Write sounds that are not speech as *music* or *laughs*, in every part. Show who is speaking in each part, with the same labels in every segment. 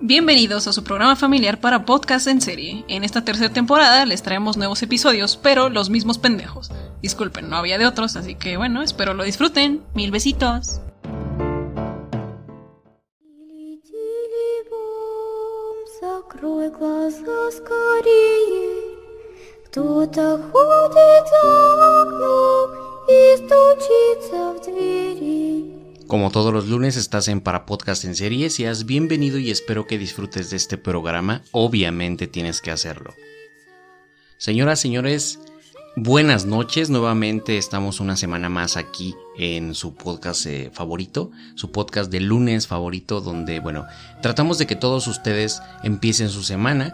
Speaker 1: Bienvenidos a su programa familiar para podcast en serie. En esta tercera temporada les traemos nuevos episodios, pero los mismos pendejos. Disculpen, no había de otros, así que bueno, espero lo disfruten. Mil besitos.
Speaker 2: Закрой глаза скорее. Кто-то ходит за окном и стучится в двери.
Speaker 3: Como todos los lunes estás en Para Podcast en Serie, seas bienvenido y espero que disfrutes de este programa. Obviamente tienes que hacerlo. Señoras, señores, buenas noches. Nuevamente estamos una semana más aquí en su podcast eh, favorito, su podcast de lunes favorito, donde, bueno, tratamos de que todos ustedes empiecen su semana.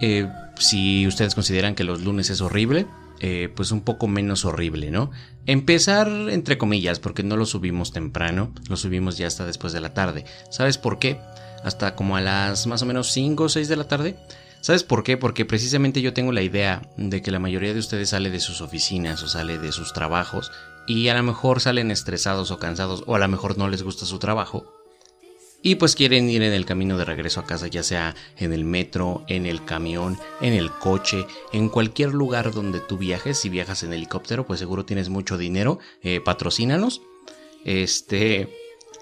Speaker 3: Eh, si ustedes consideran que los lunes es horrible, eh, pues un poco menos horrible, ¿no? Empezar entre comillas, porque no lo subimos temprano, lo subimos ya hasta después de la tarde. ¿Sabes por qué? Hasta como a las más o menos 5 o 6 de la tarde. ¿Sabes por qué? Porque precisamente yo tengo la idea de que la mayoría de ustedes sale de sus oficinas o sale de sus trabajos y a lo mejor salen estresados o cansados o a lo mejor no les gusta su trabajo y pues quieren ir en el camino de regreso a casa, ya sea en el metro, en el camión, en el coche, en cualquier lugar donde tú viajes. Si viajas en helicóptero, pues seguro tienes mucho dinero, eh, patrocínanos. Este,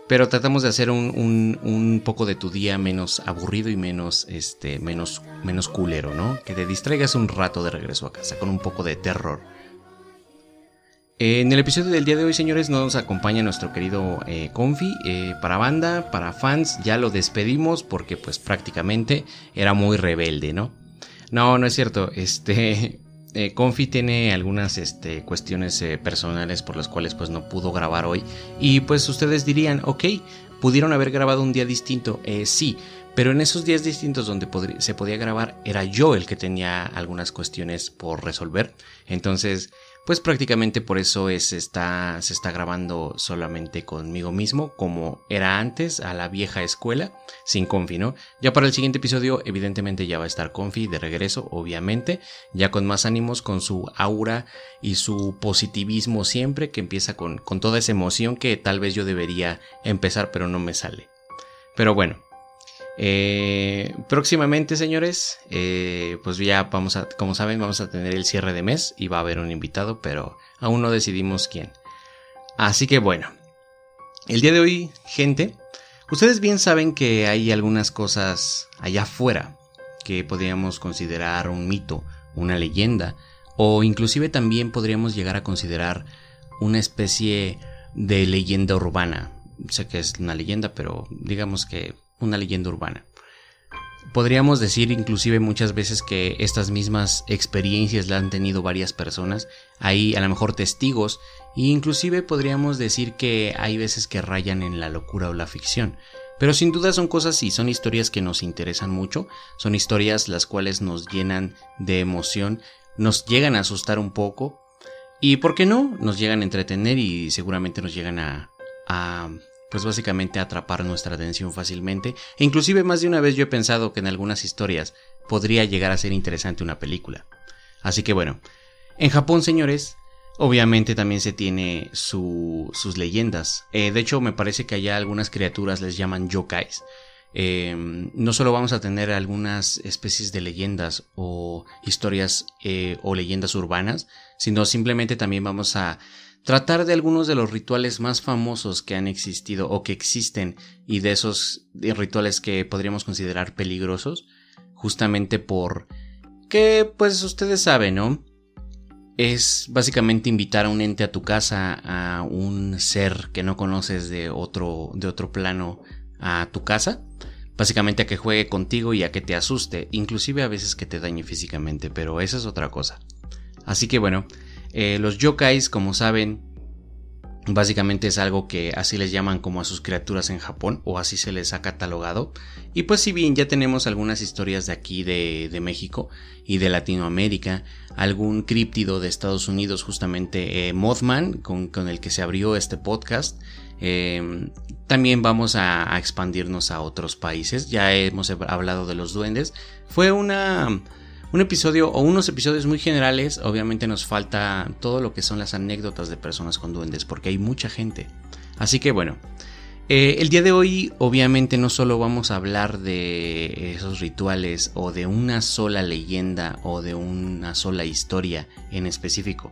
Speaker 3: pero tratamos de hacer un, un, poco de tu día menos aburrido y menos, este, menos, menos culero, ¿no? Que te distraigas un rato de regreso a casa con un poco de terror. En el episodio del día de hoy, señores, nos acompaña nuestro querido eh, Confi. Eh, para banda, para fans, ya lo despedimos porque pues prácticamente era muy rebelde, ¿no? No, no es cierto. Este, *laughs* eh, Confi tiene algunas este, cuestiones personales por las cuales pues no pudo grabar hoy. Y pues ustedes dirían, ok, pudieron haber grabado un día distinto. sí, pero en esos días distintos donde se podía grabar era yo el que tenía algunas cuestiones por resolver. Entonces pues prácticamente por eso es, está, se está grabando solamente conmigo mismo, como era antes, a la vieja escuela, sin Confi, ¿no? Ya para el siguiente episodio, evidentemente ya va a estar Confi de regreso, obviamente, ya con más ánimos, con su aura y su positivismo siempre, que empieza con, con toda esa emoción que tal vez yo debería empezar, pero no me sale. Pero bueno, eh, próximamente, señores, eh, pues ya vamos a, como saben, vamos a tener el cierre de mes y va a haber un invitado, pero aún no decidimos quién. Así que bueno, el día de hoy, gente, ustedes bien saben que hay algunas cosas allá afuera que podríamos considerar un mito, una leyenda, o inclusive también podríamos llegar a considerar una especie de leyenda urbana. Sé que es una leyenda, pero digamos que una leyenda urbana. Podríamos decir inclusive muchas veces que estas mismas experiencias la han tenido varias personas, hay a lo mejor testigos, e inclusive podríamos decir que hay veces que rayan en la locura o la ficción. Pero sin duda son cosas y son historias que nos interesan mucho, son historias las cuales nos llenan de emoción, nos llegan a asustar un poco, y por qué no, nos llegan a entretener y seguramente nos llegan a pues básicamente atrapar nuestra atención fácilmente. E inclusive más de una vez yo he pensado que en algunas historias podría llegar a ser interesante una película. Así que bueno, en Japón, señores, obviamente también se tiene sus leyendas. Eh, de hecho, me parece que allá algunas criaturas les llaman yokais. Eh, no solo vamos a tener algunas especies de leyendas o historias eh, o leyendas urbanas, sino simplemente también vamos a tratar de algunos de los rituales más famosos que han existido o que existen y de esos rituales que podríamos considerar peligrosos, justamente por que pues ustedes saben, ¿no? Es básicamente invitar a un ente a tu casa, a un ser que no conoces de otro, de otro plano a tu casa, básicamente a que juegue contigo y a que te asuste, inclusive a veces que te dañe físicamente, pero esa es otra cosa. Así que bueno, eh, los yokais, como saben, básicamente es algo que así les llaman como a sus criaturas en Japón, o así se les ha catalogado. Y pues si bien ya tenemos algunas historias de aquí de, México y de Latinoamérica, algún críptido de Estados Unidos, justamente eh, Mothman, con, el que se abrió este podcast, em, también vamos a, a, expandirnos a otros países. Ya hemos hablado de los duendes. Fue una un episodio o unos episodios muy generales, obviamente nos falta todo lo que son las anécdotas de personas con duendes, porque hay mucha gente. Así que bueno, Eh, el día de hoy obviamente no solo vamos a hablar de esos rituales o de una sola leyenda o de una sola historia en específico,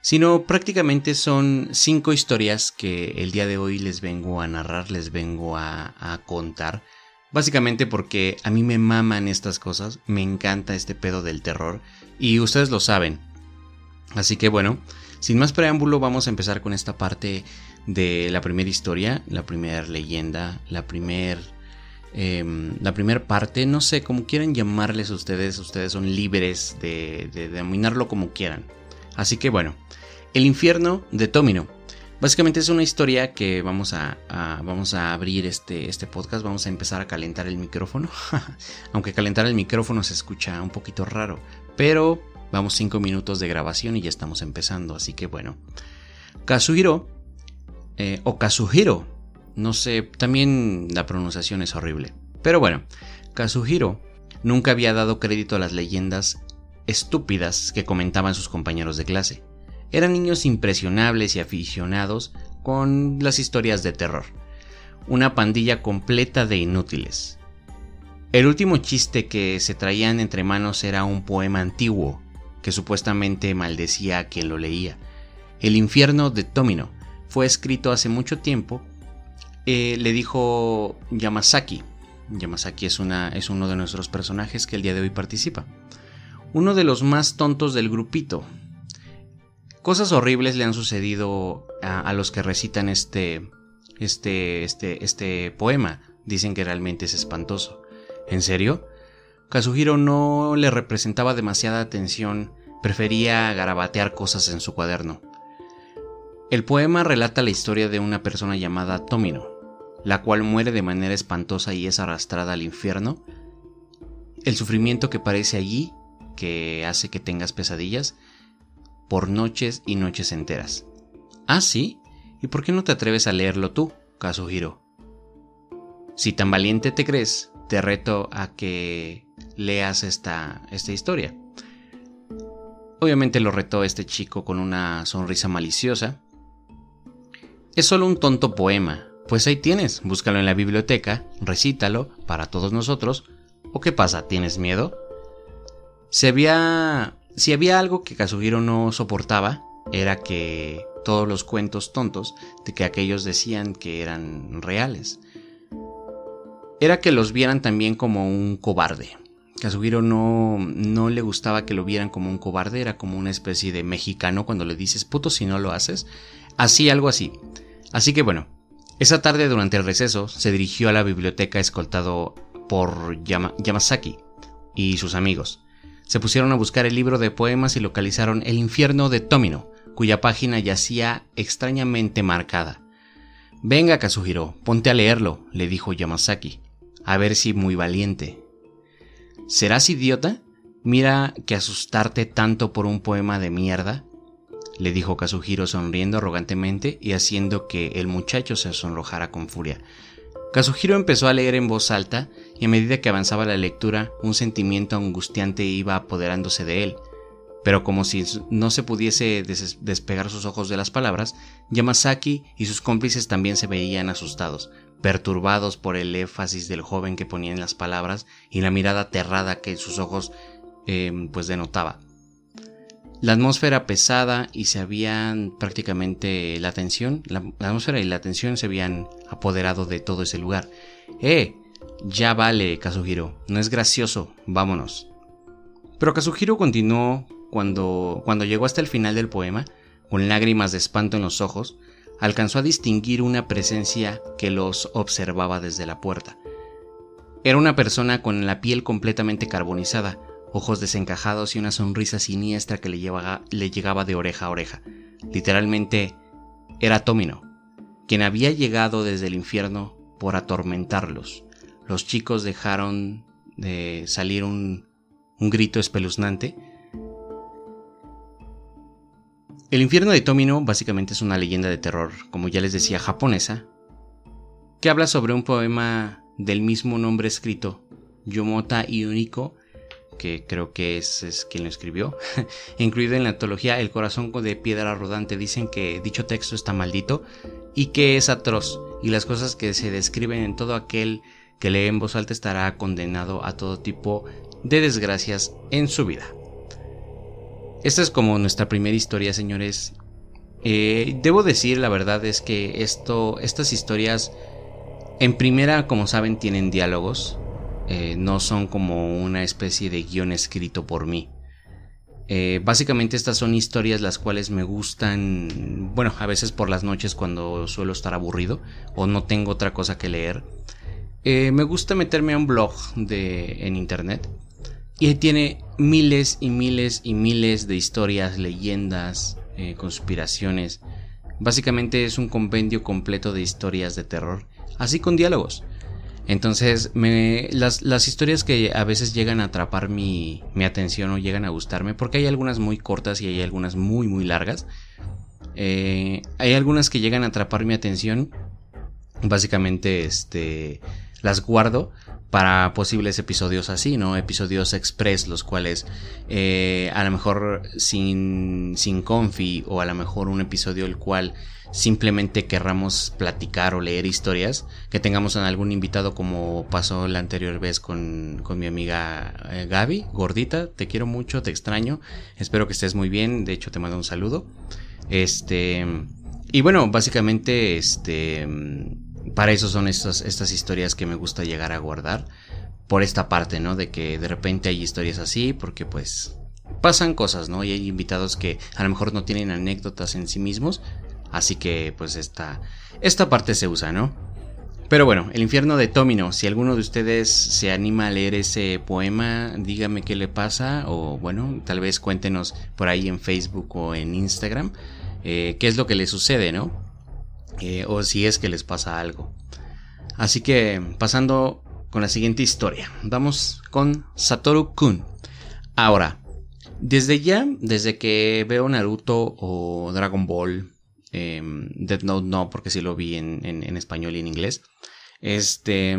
Speaker 3: sino prácticamente son cinco historias que el día de hoy les vengo a narrar, les vengo a, a contar. Básicamente porque a mí me maman estas cosas, me encanta este pedo del terror y ustedes lo saben. Así que bueno, sin más preámbulo vamos a empezar con esta parte de la primera historia, la primera leyenda, la primera em, la primera parte, no sé, como quieran llamarles ustedes, ustedes son libres de, de, denominarlo como quieran. Así que bueno, el infierno de Tomino. Básicamente es una historia que vamos a, vamos a abrir este, este podcast, vamos a empezar a calentar el micrófono, *laughs* aunque calentar el micrófono se escucha un poquito raro, pero vamos 5 minutos de grabación y ya estamos empezando, así que bueno. Kazuhiro eh, o Kazuhiro. No sé, también la pronunciación es horrible. Pero bueno, Kazuhiro nunca había dado crédito a las leyendas estúpidas que comentaban sus compañeros de clase. Eran niños impresionables y aficionados con las historias de terror. Una pandilla completa de inútiles. El último chiste que se traían entre manos era un poema antiguo que supuestamente maldecía a quien lo leía. El infierno de Tomino, fue escrito hace mucho tiempo, eh, le dijo Yamasaki. Yamasaki es, una, es uno de nuestros personajes que el día de hoy participa. Uno de los más tontos del grupito. Cosas horribles le han sucedido a, los que recitan este, este, este, este poema. Dicen que realmente es espantoso. ¿En serio? Kazuhiro no le representaba demasiada atención, prefería garabatear cosas en su cuaderno. El poema relata la historia de una persona llamada Tomino, la cual muere de manera espantosa y es arrastrada al infierno. El sufrimiento que parece allí, que hace que tengas pesadillas, por noches y noches enteras. Ah, sí, ¿y por qué no te atreves a leerlo tú, Kazuhiro? Si tan valiente te crees, te reto a que leas esta, esta historia. Obviamente lo retó este chico con una sonrisa maliciosa, es solo un tonto poema. Pues ahí tienes, búscalo en la biblioteca, recítalo para todos nosotros. ¿O qué pasa? ¿Tienes miedo? Si había, si había algo que Kazuhiro no soportaba, era que todos los cuentos tontos de que aquellos decían que eran reales. Era que los vieran también como un cobarde. Kazuhiro no, no le gustaba que lo vieran como un cobarde, era como una especie de mexicano cuando le dices puto si no lo haces. Así, algo así. Así que bueno, esa tarde durante el receso se dirigió a la biblioteca escoltado por Yamasaki y sus amigos. Se pusieron a buscar el libro de poemas y localizaron El infierno de Tomino, cuya página yacía extrañamente marcada. Venga, Kazuhiro, ponte a leerlo, le dijo Yamasaki, a ver si muy valiente. ¿Serás idiota? Mira que asustarte tanto por un poema de mierda le dijo Kazuhiro sonriendo arrogantemente y haciendo que el muchacho se sonrojara con furia. Kazuhiro empezó a leer en voz alta y a medida que avanzaba la lectura un sentimiento angustiante iba apoderándose de él. Pero como si no se pudiese despegar sus ojos de las palabras, Yamasaki y sus cómplices también se veían asustados, perturbados por el énfasis del joven que ponía en las palabras y la mirada aterrada que sus ojos eh, pues denotaba. La atmósfera pesada y se habían prácticamente la tensión, la, atmósfera y la tensión se habían apoderado de todo ese lugar. ¡Eh! Ya vale, Kazuhiro, no es gracioso, vámonos. Pero Kazuhiro continuó cuando, cuando llegó hasta el final del poema, con lágrimas de espanto en los ojos, alcanzó a distinguir una presencia que los observaba desde la puerta. Era una persona con la piel completamente carbonizada, ojos desencajados y una sonrisa siniestra que le, le llegaba de oreja a oreja. Literalmente era Tomino, quien había llegado desde el infierno por atormentarlos. Los chicos dejaron de salir un, grito espeluznante. El infierno de Tomino básicamente es una leyenda de terror, como ya les decía, japonesa, que habla sobre un poema del mismo nombre escrito, Yomota y Uniko, que creo que es, quien lo escribió, *laughs* incluido en la antología El corazón de piedra rodante, dicen que dicho texto está maldito y qué es atroz, y las cosas que se describen en todo aquel que lee en voz alta estará condenado a todo tipo de desgracias en su vida. Esta es como nuestra primera historia, señores. Eh, debo decir, la verdad es que esto, estas historias, en primera, como saben, tienen diálogos. Eh, no son como una especie de guion escrito por mí. Eh, básicamente estas son historias las cuales me gustan, bueno, a veces por las noches cuando suelo estar aburrido o no tengo otra cosa que leer. me gusta meterme a un blog de, en internet y tiene miles y miles y miles de historias, leyendas, eh, conspiraciones. Básicamente es un compendio completo de historias de terror, así con diálogos. Entonces, me, las, las, historias que a veces llegan a atrapar mi, mi, atención o llegan a gustarme, porque hay algunas muy cortas y hay algunas muy, muy largas. Eh, hay algunas que llegan a atrapar mi atención. Básicamente, este, las guardo para posibles episodios así, ¿no? Episodios express, los cuales eh, a lo mejor sin, sin confi o a lo mejor un episodio el cual simplemente querramos platicar o leer historias, que tengamos algún invitado como pasó la anterior vez con, con mi amiga eh, Gaby, gordita, te quiero mucho, te extraño, espero que estés muy bien, de hecho te mando un saludo. Este, y bueno, básicamente, este para eso son estas, historias que me gusta llegar a guardar. Por esta parte, ¿no? De que de repente hay historias así, porque pues pasan cosas, ¿no? Y hay invitados que a lo mejor no tienen anécdotas en sí mismos. Así que pues esta, esta parte se usa, ¿no? Pero bueno, El infierno de Tomino, si alguno de ustedes se anima a leer ese poema, dígame qué le pasa o bueno, tal vez cuéntenos por ahí en Facebook o en Instagram eh, qué es lo que le sucede, ¿no? O si es que les pasa algo. Así que pasando con la siguiente historia, vamos con Satoru Kun. Ahora, desde ya, desde que veo Naruto o Dragon Ball, eh, Note no, porque sí lo vi en, español y en inglés. Este,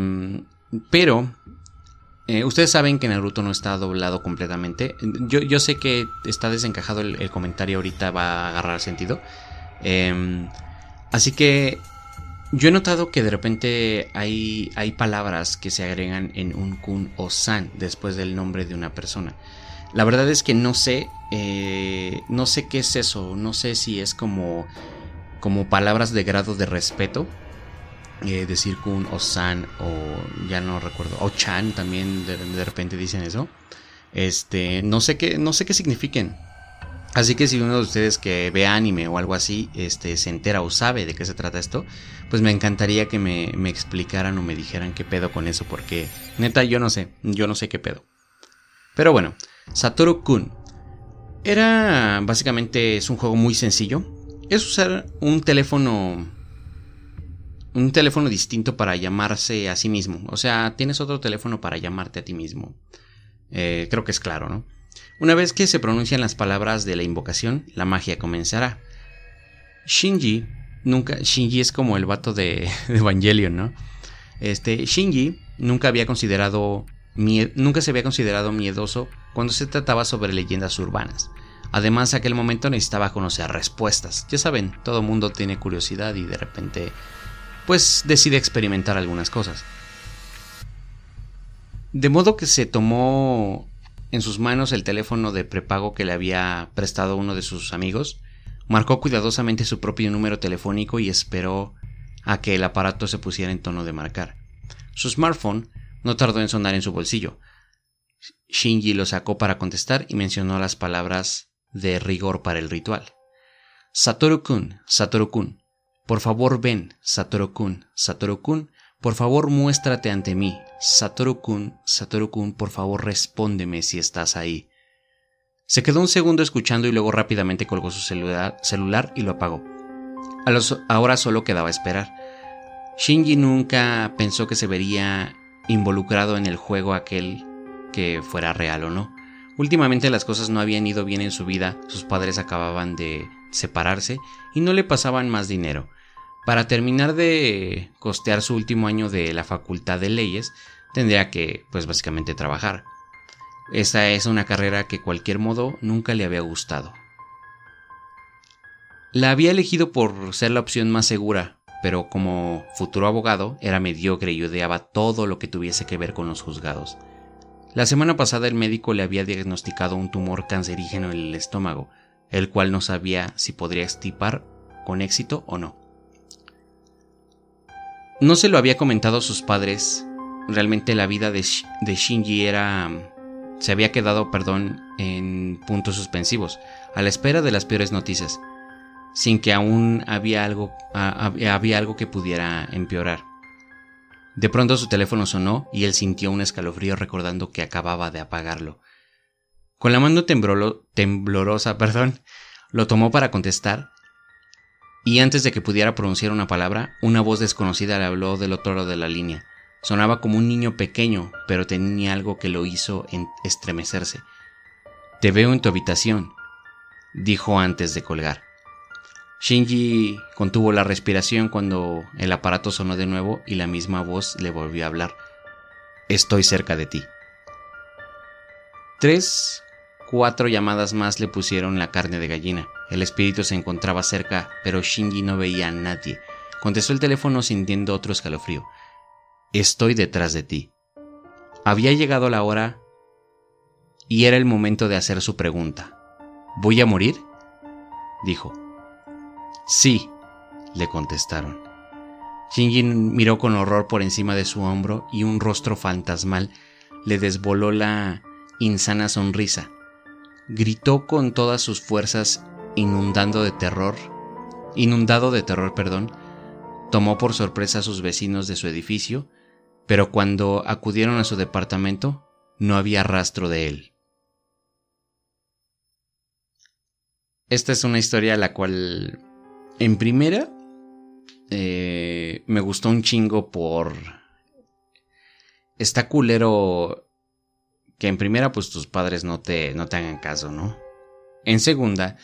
Speaker 3: pero eh, ustedes saben que Naruto no está doblado completamente. Yo, yo sé que está desencajado el, el, comentario ahorita, va a agarrar sentido. Eh, Así que yo he notado que de repente hay, hay palabras que se agregan en un kun o san después del nombre de una persona. La verdad es que no sé, eh, no sé qué es eso, no sé si es como, como palabras de grado de respeto, eh, decir kun o san o ya no recuerdo, o chan también de, de repente dicen eso. Este, no sé qué, no sé qué signifiquen. Así que si uno de ustedes que ve anime o algo así, este, se entera o sabe de qué se trata esto, pues me encantaría que me, me explicaran o me dijeran qué pedo con eso, porque neta yo no sé, yo no sé qué pedo. Pero bueno, Satoru Kun. Era básicamente es un juego muy sencillo. Es usar un teléfono un teléfono distinto para llamarse a sí mismo. O sea, tienes otro teléfono para llamarte a ti mismo. Eh, creo que es claro, ¿no? Una vez que se pronuncian las palabras de la invocación, la magia comenzará. Shinji nunca. Shinji es como el vato de, *laughs* Evangelion, ¿no? Este. Shinji nunca había considerado. Nunca se había considerado miedoso cuando se trataba sobre leyendas urbanas. Además, aquel momento necesitaba conocer respuestas. Ya saben, todo mundo tiene curiosidad y de repente, pues decide experimentar algunas cosas. De modo que se tomó en sus manos el teléfono de prepago que le había prestado uno de sus amigos, marcó cuidadosamente su propio número telefónico y esperó a que el aparato se pusiera en tono de marcar. Su smartphone no tardó en sonar en su bolsillo. Shinji lo sacó para contestar y mencionó las palabras de rigor para el ritual. Satoru-kun, Satoru-kun, por favor ven, Satoru-kun, Satoru-kun, por favor muéstrate ante mí. Satoru-kun, Satoru-kun, por favor respóndeme si estás ahí. Se quedó un segundo escuchando y luego rápidamente colgó su celular, y lo apagó. ahora solo quedaba esperar. Shinji nunca pensó que se vería involucrado en el juego aquel que fuera real o no. Últimamente las cosas no habían ido bien en su vida, sus padres acababan de separarse y no le pasaban más dinero. Para terminar de costear su último año de la Facultad de Leyes, tendría que, pues básicamente, trabajar. Esa es una carrera que cualquier modo nunca le había gustado. La había elegido por ser la opción más segura, pero como futuro abogado era mediocre y odiaba todo lo que tuviese que ver con los juzgados. La semana pasada el médico le había diagnosticado un tumor cancerígeno en el estómago, el cual no sabía si podría extirpar con éxito o no. No se lo había comentado a sus padres. Realmente la vida de, Shinji era se había quedado, perdón, en puntos suspensivos, a la espera de las peores noticias, sin que aún había algo, había algo que pudiera empeorar. De pronto su teléfono sonó y él sintió un escalofrío recordando que acababa de apagarlo. Con la mano temblorosa, *laughs* perdón, lo tomó para contestar y antes de que pudiera pronunciar una palabra, una voz desconocida le habló del otro lado de la línea. Sonaba como un niño pequeño, pero tenía algo que lo hizo estremecerse. Te veo en tu habitación, dijo antes de colgar. Shinji contuvo la respiración cuando el aparato sonó de nuevo y la misma voz le volvió a hablar. Estoy cerca de ti. Tres, cuatro llamadas más le pusieron la carne de gallina. El espíritu se encontraba cerca, pero Shinji no veía a nadie. Contestó el teléfono sintiendo otro escalofrío. Estoy detrás de ti. Había llegado la hora y era el momento de hacer su pregunta. ¿Voy a morir? dijo. Sí, le contestaron. Shinji miró con horror por encima de su hombro y un rostro fantasmal le desvoló la insana sonrisa. Gritó con todas sus fuerzas, inundando de terror, inundado de terror, perdón, tomó por sorpresa a sus vecinos de su edificio pero cuando acudieron a su departamento no había rastro de él. Esta es una historia la cual, en primera, eh, me gustó un chingo por... Está culero que en primera pues tus padres no te, no te hagan caso, ¿no? En segunda,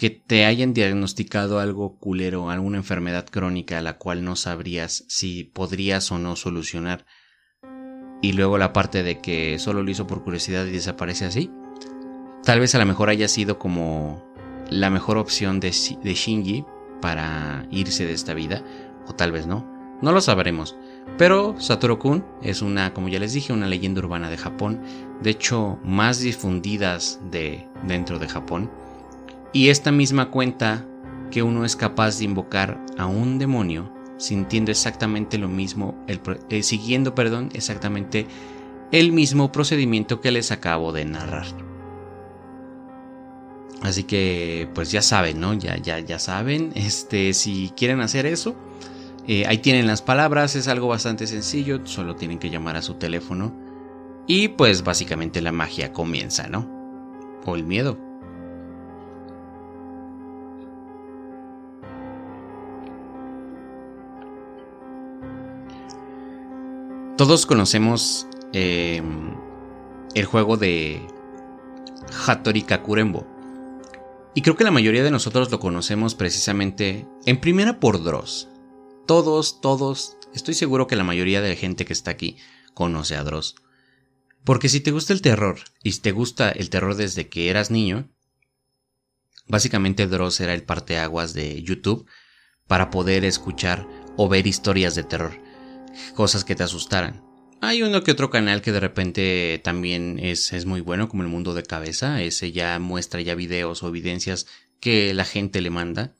Speaker 3: que te hayan diagnosticado algo culero, alguna enfermedad crónica la cual no sabrías si podrías o no solucionar. Y luego la parte de que solo lo hizo por curiosidad y desaparece así. Tal vez a lo mejor haya sido como la mejor opción de, de Shinji para irse de esta vida, o tal vez no. No lo sabremos. Pero Satoru Kun es una, como ya les dije, una leyenda urbana de Japón, de hecho más difundidas de dentro de Japón. Y esta misma cuenta que uno es capaz de invocar a un demonio sintiendo exactamente lo mismo, eh, siguiendo, perdón, exactamente el mismo procedimiento que les acabo de narrar. Así que, pues ya saben, ¿no? Ya, ya, ya saben. Este, si quieren hacer eso, eh, ahí tienen las palabras. Es algo bastante sencillo. Solo tienen que llamar a su teléfono. Y pues básicamente la magia comienza, ¿no? O el miedo. Todos conocemos em, el juego de Hattori Kakurembo. Y creo que la mayoría de nosotros lo conocemos precisamente en primera por Dross. Todos, todos, estoy seguro que la mayoría de la gente que está aquí conoce a Dross. Porque si te gusta el terror y si te gusta el terror desde que eras niño, básicamente Dross era el parteaguas de YouTube para poder escuchar o ver historias de terror cosas que te asustaran. Hay uno que otro canal que de repente también es, es muy bueno, como el mundo de cabeza. Ese ya muestra ya videos o evidencias que la gente le manda.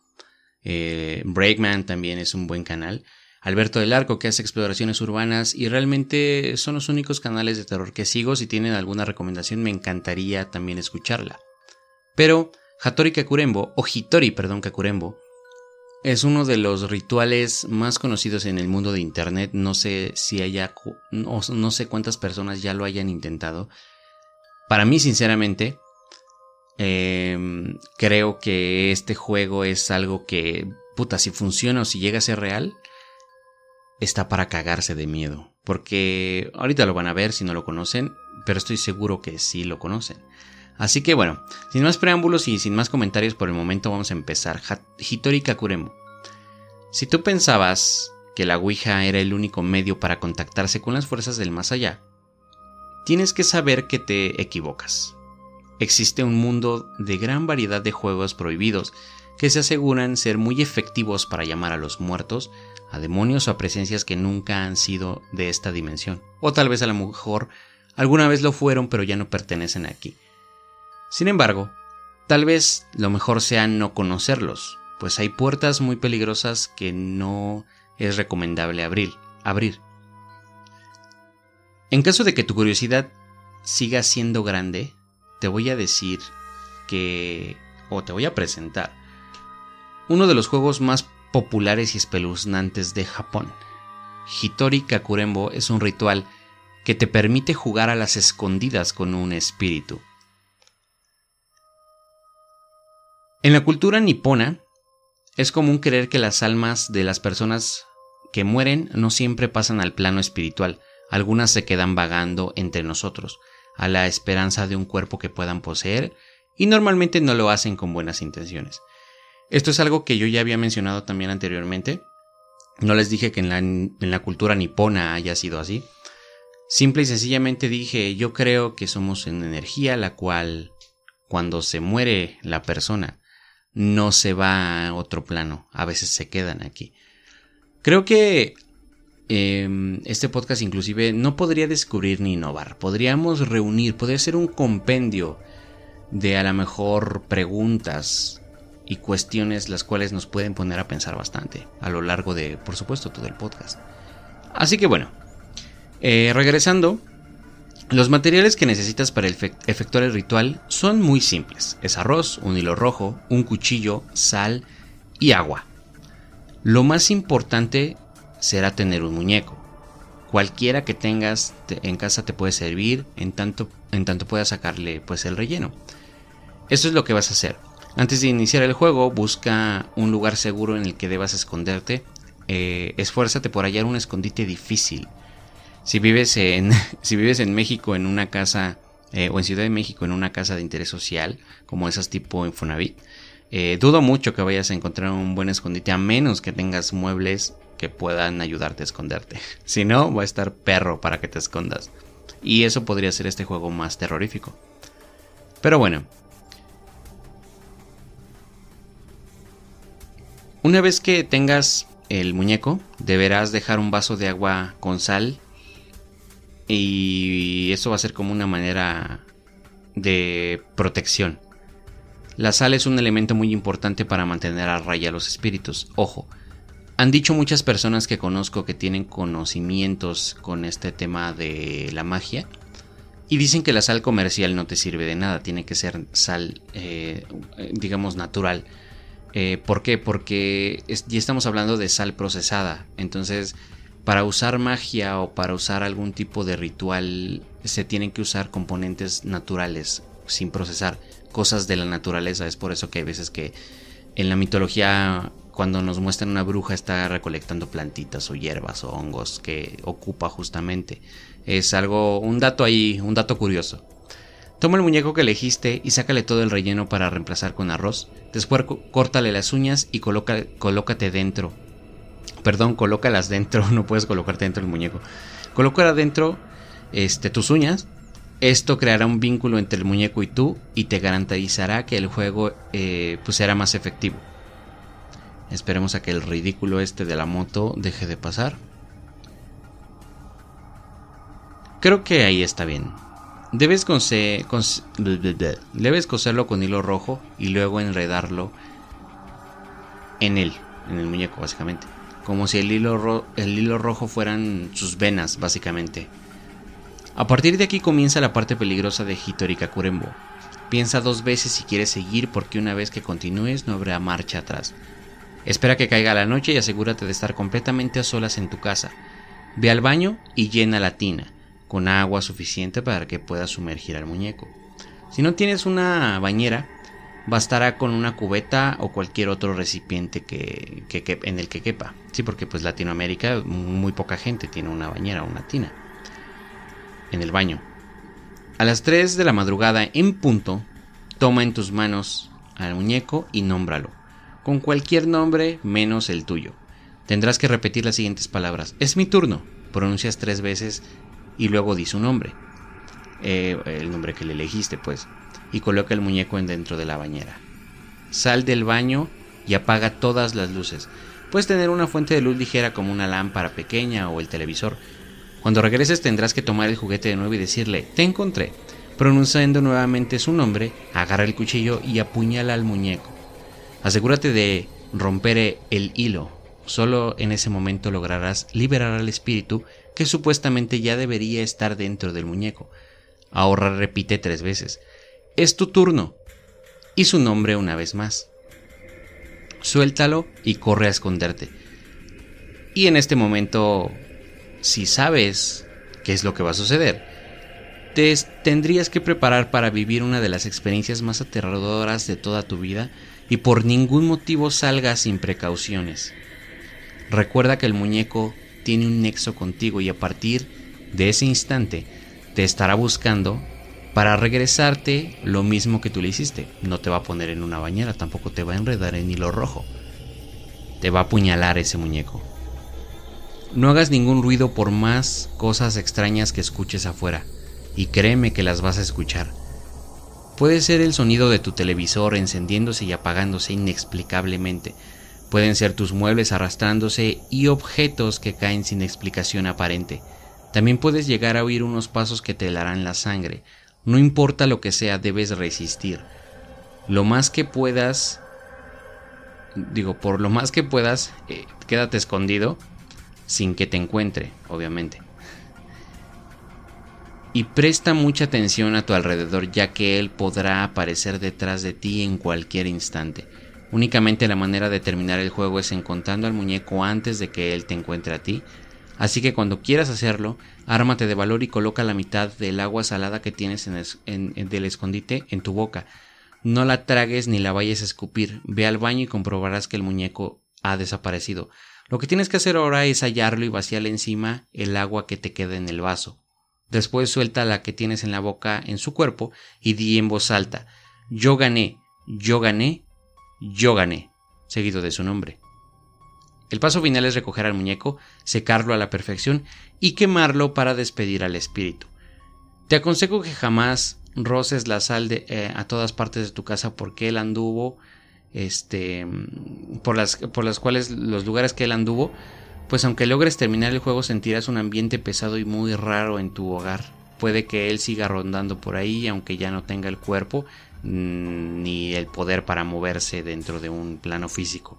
Speaker 3: Eh, Breakman también es un buen canal. Alberto del Arco que hace exploraciones urbanas y realmente son los únicos canales de terror que sigo. Si tienen alguna recomendación me encantaría también escucharla. Pero Hattori Kakurembo, o Hitori, perdón, Kakurembo, es uno de los rituales más conocidos en el mundo de Internet. No sé si haya, no, no sé cuántas personas ya lo hayan intentado. Para mí, sinceramente, em, creo que este juego es algo que, puta, si funciona o si llega a ser real, está para cagarse de miedo. Porque ahorita lo van a ver si no lo conocen, pero estoy seguro que sí lo conocen. Así que bueno, sin más preámbulos y sin más comentarios por el momento vamos a empezar. Hitori Kakuremo. Si tú pensabas que la Ouija era el único medio para contactarse con las fuerzas del más allá, tienes que saber que te equivocas. Existe un mundo de gran variedad de juegos prohibidos que se aseguran ser muy efectivos para llamar a los muertos, a demonios o a presencias que nunca han sido de esta dimensión, o tal vez a lo mejor alguna vez lo fueron pero ya no pertenecen aquí. Sin embargo, tal vez lo mejor sea no conocerlos, pues hay puertas muy peligrosas que no es recomendable abrir. abrir. En caso de que tu curiosidad siga siendo grande, te voy a decir que... o te voy a presentar uno de los juegos más populares y espeluznantes de Japón. Hitori Kakurembo es un ritual que te permite jugar a las escondidas con un espíritu. En la cultura nipona, es común creer que las almas de las personas que mueren no siempre pasan al plano espiritual, algunas se quedan vagando entre nosotros, a la esperanza de un cuerpo que puedan poseer, y normalmente no lo hacen con buenas intenciones. Esto es algo que yo ya había mencionado también anteriormente. No les dije que en la, en la cultura nipona haya sido así. Simple y sencillamente dije, yo creo que somos una energía la cual, cuando se muere la persona, no se va a otro plano, a veces se quedan aquí. Creo que em, este podcast inclusive no podría descubrir ni innovar, podríamos reunir, podría ser un compendio de a lo mejor preguntas y cuestiones las cuales nos pueden poner a pensar bastante a lo largo de, por supuesto, todo el podcast. Así que bueno, eh, regresando, los materiales que necesitas para efectuar el ritual son muy simples. Es arroz, un hilo rojo, un cuchillo, sal y agua. Lo más importante será tener un muñeco. Cualquiera que tengas en casa te puede servir en tanto, en tanto puedas sacarle pues el relleno. Esto es lo que vas a hacer. Antes de iniciar el juego, busca un lugar seguro en el que debas esconderte. Eh, esfuérzate por hallar un escondite difícil si vives en, *laughs* si vives en México en una casa, eh, o en Ciudad de México en una casa de interés social, como esas tipo Infonavit, eh, dudo mucho que vayas a encontrar un buen escondite, a menos que tengas muebles que puedan ayudarte a esconderte. *laughs* Si no, va a estar perro para que te escondas. Y eso podría ser este juego más terrorífico. Pero bueno. Una vez que tengas el muñeco, deberás dejar un vaso de agua con sal y eso va a ser como una manera de protección. La sal es un elemento muy importante para mantener a raya los espíritus. Ojo, han dicho muchas personas que conozco que tienen conocimientos con este tema de la magia y dicen que la sal comercial no te sirve de nada, tiene que ser sal, eh, digamos, natural. Eh, ¿Por qué? Porque ya estamos hablando de sal procesada. Entonces, para usar magia o para usar algún tipo de ritual se tienen que usar componentes naturales sin procesar cosas de la naturaleza. Es por eso que hay veces que en la mitología cuando nos muestran una bruja está recolectando plantitas o hierbas o hongos que ocupa justamente. Es algo, un dato ahí, un dato curioso. Toma el muñeco que elegiste y sácale todo el relleno para reemplazar con arroz. Después córtale las uñas y coloca, colócate dentro Perdón, colócalas dentro, *laughs* no puedes colocarte dentro del muñeco. Coloca adentro este, tus uñas. Esto creará un vínculo entre el muñeco y tú y te garantizará que el juego eh, pues será más efectivo. Esperemos a que el ridículo este de la moto deje de pasar. Creo que ahí está bien. Debes, debes coserlo con hilo rojo y luego enredarlo en él, en el muñeco básicamente como si el hilo, el hilo rojo fueran sus venas, básicamente. A partir de aquí comienza la parte peligrosa de Hitori Kakurembo. Piensa dos veces si quieres seguir porque una vez que continúes no habrá marcha atrás. Espera que caiga la noche y asegúrate de estar completamente a solas en tu casa. Ve al baño y llena la tina, con agua suficiente para que puedas sumergir al muñeco. Si no tienes una bañera, bastará con una cubeta o cualquier otro recipiente que, en el que quepa. Sí, porque pues Latinoamérica muy poca gente tiene una bañera o una tina en el baño. A las 3 de la madrugada en punto, toma en tus manos al muñeco y nómbralo, con cualquier nombre menos el tuyo. Tendrás que repetir las siguientes palabras. Es mi turno. Pronuncias tres veces y luego di su nombre. Eh, el nombre que le elegiste, pues y coloca el muñeco en dentro de la bañera. Sal del baño y apaga todas las luces. Puedes tener una fuente de luz ligera como una lámpara pequeña o el televisor. Cuando regreses tendrás que tomar el juguete de nuevo y decirle, te encontré. Pronunciando nuevamente su nombre, agarra el cuchillo y apuñala al muñeco. Asegúrate de romper el hilo. Solo en ese momento lograrás liberar al espíritu que supuestamente ya debería estar dentro del muñeco. Ahora repite tres veces. Es tu turno. Y su nombre una vez más. Suéltalo y corre a esconderte. Y en este momento, si sabes qué es lo que va a suceder, te tendrías que preparar para vivir una de las experiencias más aterradoras de toda tu vida y por ningún motivo salgas sin precauciones. Recuerda que el muñeco tiene un nexo contigo y a partir de ese instante te estará buscando para regresarte lo mismo que tú le hiciste. No te va a poner en una bañera, tampoco te va a enredar en hilo rojo. Te va a apuñalar ese muñeco. No hagas ningún ruido por más cosas extrañas que escuches afuera, y créeme que las vas a escuchar. Puede ser el sonido de tu televisor encendiéndose y apagándose inexplicablemente. Pueden ser tus muebles arrastrándose y objetos que caen sin explicación aparente. También puedes llegar a oír unos pasos que te helarán la sangre. No importa lo que sea, debes resistir. Lo más que puedas, digo, por lo más que puedas, eh, quédate escondido sin que te encuentre, obviamente. Y presta mucha atención a tu alrededor ya que él podrá aparecer detrás de ti en cualquier instante. Únicamente la manera de terminar el juego es encontrando al muñeco antes de que él te encuentre a ti Así que cuando quieras hacerlo, ármate de valor y coloca la mitad del agua salada que tienes en, del escondite en tu boca. No la tragues ni la vayas a escupir. Ve al baño y comprobarás que el muñeco ha desaparecido. Lo que tienes que hacer ahora es hallarlo y vaciarle encima el agua que te queda en el vaso. Después suelta la que tienes en la boca en su cuerpo y di en voz alta Yo gané, yo gané, yo gané, seguido de su nombre. El paso final es recoger al muñeco, secarlo a la perfección y quemarlo para despedir al espíritu. Te aconsejo que jamás roces la sal de, eh, a todas partes de tu casa porque él anduvo, este, por las, por las cuales los lugares que él anduvo, pues aunque logres terminar el juego sentirás un ambiente pesado y muy raro en tu hogar. Puede que él siga rondando por ahí aunque ya no tenga el cuerpo mm, ni el poder para moverse dentro de un plano físico.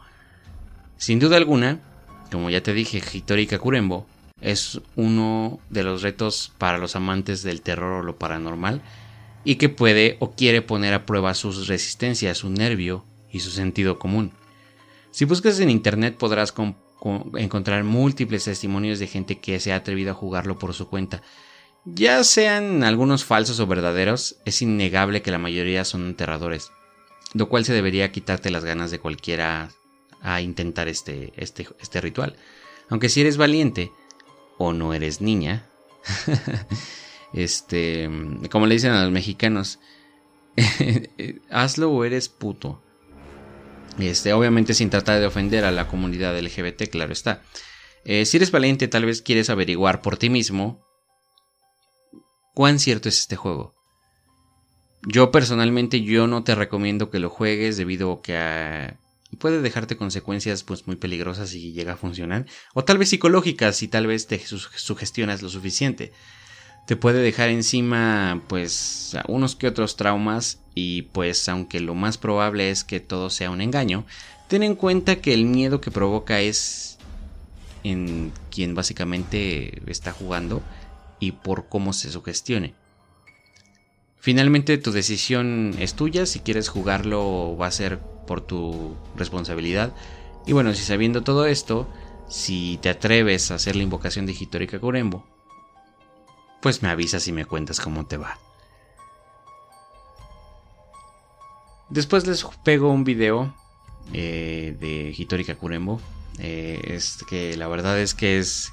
Speaker 3: Sin duda alguna, como ya te dije, Hitori Kakurembo es uno de los retos para los amantes del terror o lo paranormal y que puede o quiere poner a prueba sus resistencias, su nervio y su sentido común. Si buscas en internet podrás encontrar múltiples testimonios de gente que se ha atrevido a jugarlo por su cuenta. Ya sean algunos falsos o verdaderos, es innegable que la mayoría son aterradores, lo cual se debería quitarte las ganas de cualquiera a intentar este, este, este ritual. Aunque si eres valiente o no eres niña, *laughs* este, como le dicen a los mexicanos, *laughs* hazlo o eres puto. Este, obviamente sin tratar de ofender a la comunidad LGBT, claro está. Eh, si eres valiente, tal vez quieres averiguar por ti mismo cuán cierto es este juego. Yo personalmente yo no te recomiendo que lo juegues debido a que puede dejarte consecuencias pues muy peligrosas si llega a funcionar o tal vez psicológicas si tal vez te sugestionas lo suficiente. Te puede dejar encima pues unos que otros traumas y pues aunque lo más probable es que todo sea un engaño ten en cuenta que el miedo que provoca es en quien básicamente está jugando y por cómo se sugestione Finalmente tu decisión es tuya, si quieres jugarlo va a ser por tu responsabilidad. Y bueno, si sabiendo todo esto, si te atreves a hacer la invocación de Hitori Kakurembo, pues me avisas y me cuentas cómo te va. Después les pego un video eh, de Hitori Kakurembo. Eh, es que la verdad es que es.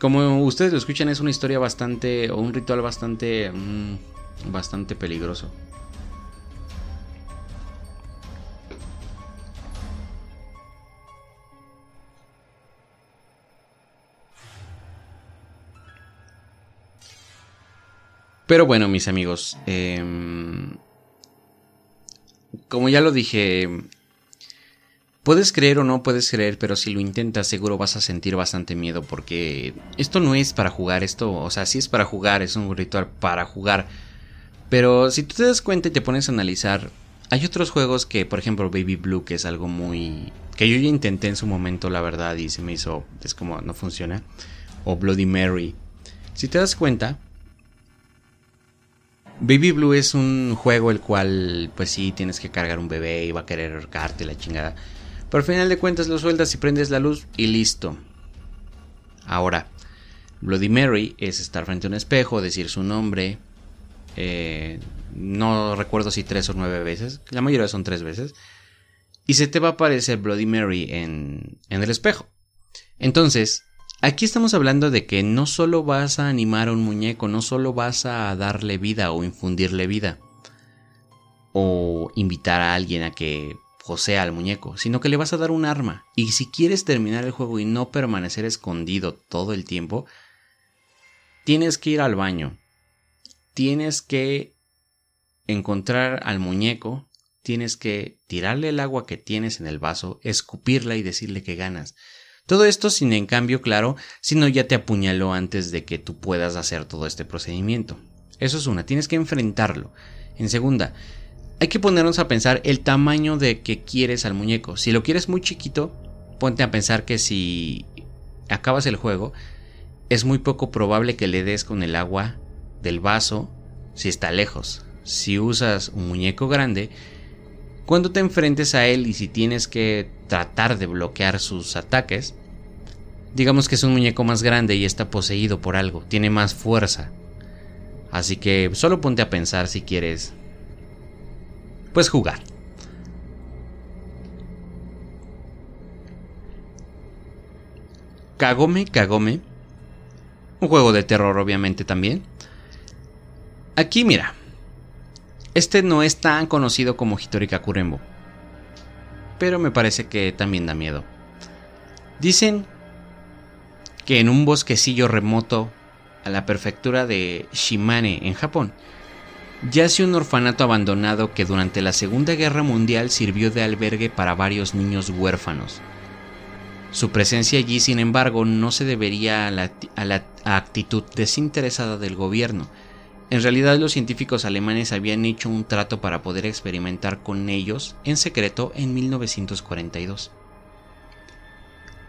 Speaker 3: Como ustedes lo escuchan, es una historia bastante. o un ritual bastante. Mm, bastante peligroso. Pero bueno, mis amigos, em, como ya lo dije, Puedes creer o no puedes creer, pero si lo intentas seguro vas a sentir bastante miedo porque esto no es para jugar, esto, o sea, sí es para jugar, es un ritual para jugar. Pero si tú te das cuenta y te pones a analizar, hay otros juegos que, por ejemplo, Baby Blue, que es algo muy... que yo ya intenté en su momento, la verdad, y se me hizo, es como, no funciona. O Bloody Mary. Si te das cuenta, Baby Blue es un juego el cual, pues sí, tienes que cargar un bebé y va a querer ahorcarte la chingada. Pero al final de cuentas lo sueltas y prendes la luz y listo. Ahora, Bloody Mary es estar frente a un espejo, decir su nombre. Eh, no recuerdo si tres o nueve veces. La mayoría son tres veces. Y se te va a aparecer Bloody Mary en, en el espejo. Entonces, Aquí estamos hablando de que no solo vas a animar a un muñeco, no solo vas a darle vida o infundirle vida, o invitar a alguien a que posea al muñeco, sino que le vas a dar un arma. Y si quieres terminar el juego y no permanecer escondido todo el tiempo, tienes que ir al baño, tienes que encontrar al muñeco, tienes que tirarle el agua que tienes en el vaso, escupirla y decirle que ganas. Todo esto sin en cambio, claro, si no ya te apuñaló antes de que tú puedas hacer todo este procedimiento. Eso es una, tienes que enfrentarlo. En segunda, hay que ponernos a pensar el tamaño de que quieres al muñeco. Si lo quieres muy chiquito, ponte a pensar que si acabas el juego, es muy poco probable que le des con el agua del vaso si está lejos. Si usas un muñeco grande, cuando te enfrentes a él y si tienes que tratar de bloquear sus ataques, Digamos que es un muñeco más grande y está poseído por algo, tiene más fuerza. Así que solo ponte a pensar si quieres. Pues jugar. Kagome Kagome. Un juego de terror obviamente también. Aquí mira. Este no es tan conocido como Hitori Kakurembo. Pero me parece que también da miedo. Dicen que en un bosquecillo remoto a la prefectura de Shimane, en Japón, yace un orfanato abandonado que durante la Segunda Guerra Mundial sirvió de albergue para varios niños huérfanos. Su presencia allí, sin embargo, no se debería a la, a la actitud desinteresada del gobierno. En realidad los científicos alemanes habían hecho un trato para poder experimentar con ellos en secreto en 1942.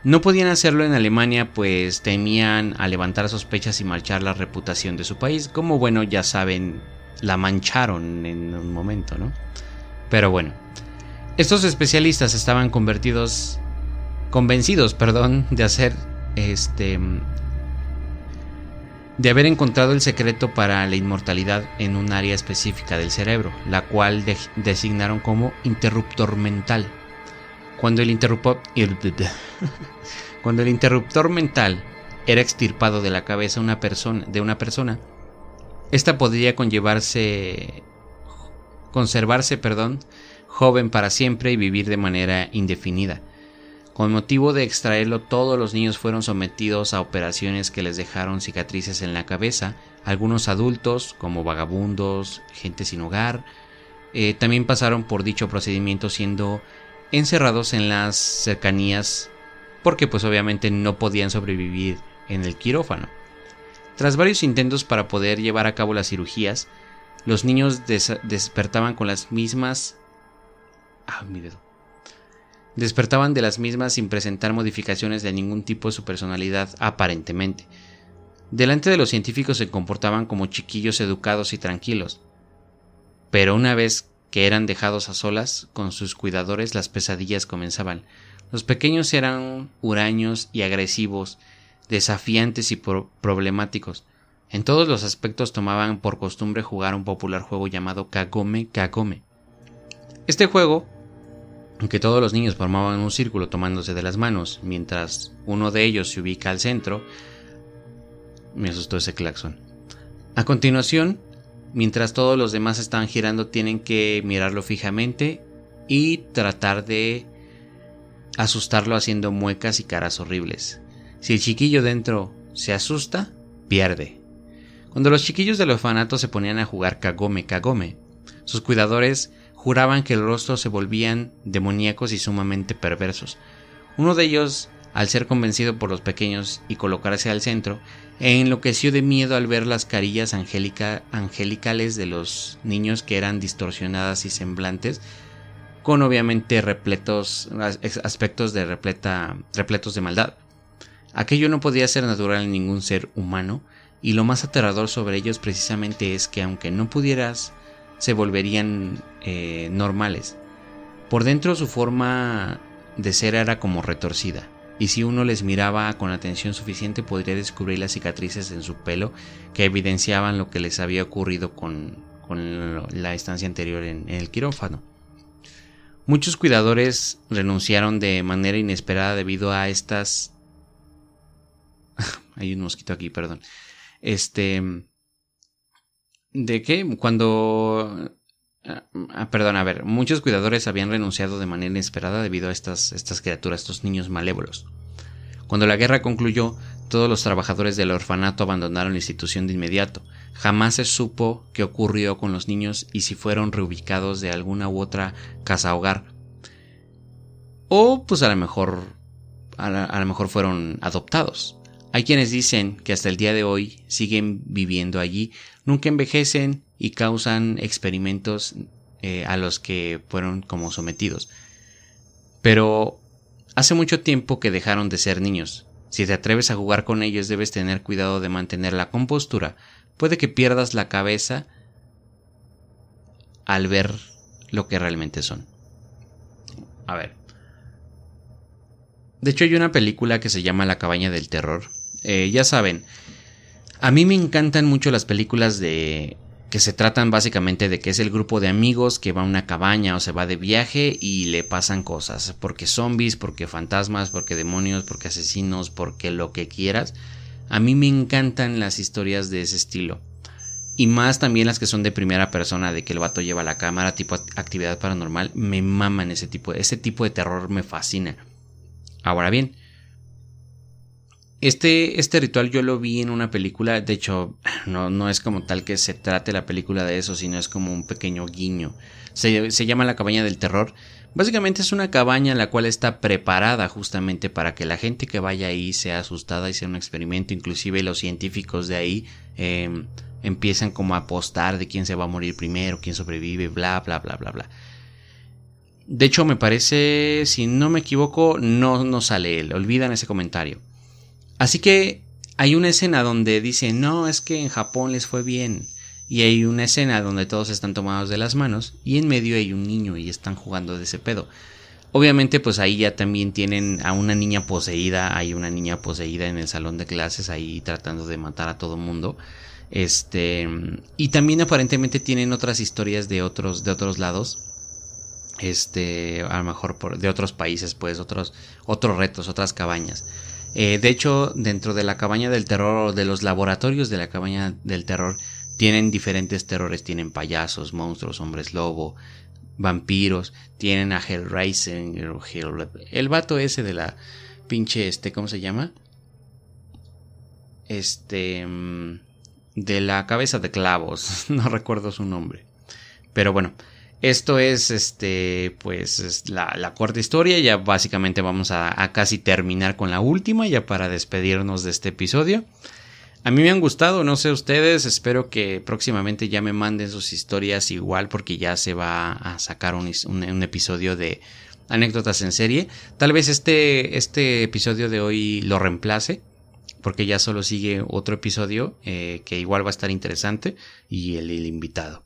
Speaker 3: No podían hacerlo en Alemania pues temían a levantar sospechas y marchar la reputación de su país, como bueno ya saben, la mancharon en un momento, ¿no? Pero bueno, estos especialistas estaban convertidos, convencidos, perdón, de hacer este de haber encontrado el secreto para la inmortalidad en un área específica del cerebro, la cual designaron como interruptor mental. Cuando el interruptor, *laughs* cuando el interruptor mental era extirpado de la cabeza de una persona, esta podría conllevarse, conservarse, perdón, joven para siempre y vivir de manera indefinida. Con motivo de extraerlo, todos los niños fueron sometidos a operaciones que les dejaron cicatrices en la cabeza. Algunos adultos, como vagabundos, gente sin hogar, eh, también pasaron por dicho procedimiento siendo encerrados en las cercanías porque pues obviamente no podían sobrevivir en el quirófano. Tras varios intentos para poder llevar a cabo las cirugías, los niños despertaban con las mismas... Ah, mi dedo. Despertaban de las mismas sin presentar modificaciones de ningún tipo de su personalidad aparentemente. Delante de los científicos se comportaban como chiquillos educados y tranquilos. Pero una vez que eran dejados a solas con sus cuidadores, las pesadillas comenzaban. Los pequeños eran huraños y agresivos, desafiantes y problemáticos. En todos los aspectos tomaban por costumbre jugar un popular juego llamado Kagome Kagome. Este juego, aunque todos los niños formaban un círculo tomándose de las manos, mientras uno de ellos se ubica al centro, me asustó ese claxon. A continuación, Mientras todos los demás están girando, tienen que mirarlo fijamente y tratar de asustarlo haciendo muecas y caras horribles. Si el chiquillo dentro se asusta, pierde. Cuando los chiquillos del orfanato se ponían a jugar Kagome Kagome, sus cuidadores juraban que los rostros se volvían demoníacos y sumamente perversos. Uno de ellos, al ser convencido por los pequeños y colocarse al centro, enloqueció de miedo al ver las carillas angelicales de los niños que eran distorsionadas y semblantes, con obviamente repletos aspectos de repleta, repletos de maldad. Aquello no podía ser natural en ningún ser humano, y lo más aterrador sobre ellos precisamente es que aunque no pudieras, se volverían eh, normales. Por dentro su forma de ser era como retorcida, y si uno les miraba con atención suficiente podría descubrir las cicatrices en su pelo que evidenciaban lo que les había ocurrido con, la estancia anterior en el quirófano. Muchos cuidadores renunciaron de manera inesperada debido a estas... *laughs* Hay un mosquito aquí, perdón. Este... ¿De qué? Cuando... Ah, perdón, a ver, muchos cuidadores habían renunciado de manera inesperada debido a estas, estas criaturas, estos niños malévolos. Cuando la guerra concluyó, todos los trabajadores del orfanato abandonaron la institución de inmediato. Jamás se supo qué ocurrió con los niños y si fueron reubicados de alguna u otra casa hogar. O pues a lo mejor a, lo mejor fueron adoptados. Hay quienes dicen que hasta el día de hoy siguen viviendo allí, nunca envejecen y causan experimentos eh, a los que fueron como sometidos. Pero hace mucho tiempo que dejaron de ser niños, si te atreves a jugar con ellos debes tener cuidado de mantener la compostura. Puede que pierdas la cabeza al ver lo que realmente son. A ver. De hecho hay una película que se llama La cabaña del terror. Eh, ya saben, a mí me encantan mucho las películas de que se tratan básicamente de que es el grupo de amigos que va a una cabaña o se va de viaje y le pasan cosas, porque zombies, porque fantasmas, porque demonios, porque asesinos, porque lo que quieras. A mí me encantan las historias de ese estilo. Y más también las que son de primera persona, de que el vato lleva la cámara, tipo actividad paranormal, me maman ese tipo, ese tipo de terror me fascina. Ahora bien, este, este ritual yo lo vi en una película, de hecho, no, no es como tal que se trate la película de eso, sino es como un pequeño guiño. Se, se llama la cabaña del terror. Básicamente es una cabaña la cual está preparada justamente para que la gente que vaya ahí sea asustada y sea un experimento. Inclusive los científicos de ahí em, empiezan como a apostar de quién se va a morir primero, quién sobrevive, bla, bla, bla, bla, bla. De hecho, me parece, si no me equivoco, no, no sale él. Olvidan ese comentario. Así que hay una escena donde dice, no, es que en Japón les fue bien. Y hay una escena donde todos están tomados de las manos y en medio hay un niño y están jugando de ese pedo. Obviamente pues ahí ya también tienen a una niña poseída, hay una niña poseída en el salón de clases ahí tratando de matar a todo mundo. Este, y también aparentemente tienen otras historias de otros de otros lados. Este, a lo mejor por, de otros países, pues otros otros retos, otras cabañas. Eh, de hecho, dentro de la cabaña del terror o de los laboratorios de la cabaña del terror, tienen diferentes terrores. Tienen payasos, monstruos, hombres lobo, vampiros. Tienen a Hellraiser, Hell, el vato ese de la pinche, este, ¿cómo se llama? Este, mm, de la cabeza de clavos. *laughs* no recuerdo su nombre. Pero bueno, esto es, este, pues, la, la, cuarta historia. Ya básicamente vamos a, casi terminar con la última, ya para despedirnos de este episodio. A mí me han gustado, no sé ustedes, espero que próximamente ya me manden sus historias igual porque ya se va a sacar un, un, episodio de anécdotas en serie. Tal vez este, este episodio de hoy lo reemplace porque ya solo sigue otro episodio eh, que igual va a estar interesante y el invitado.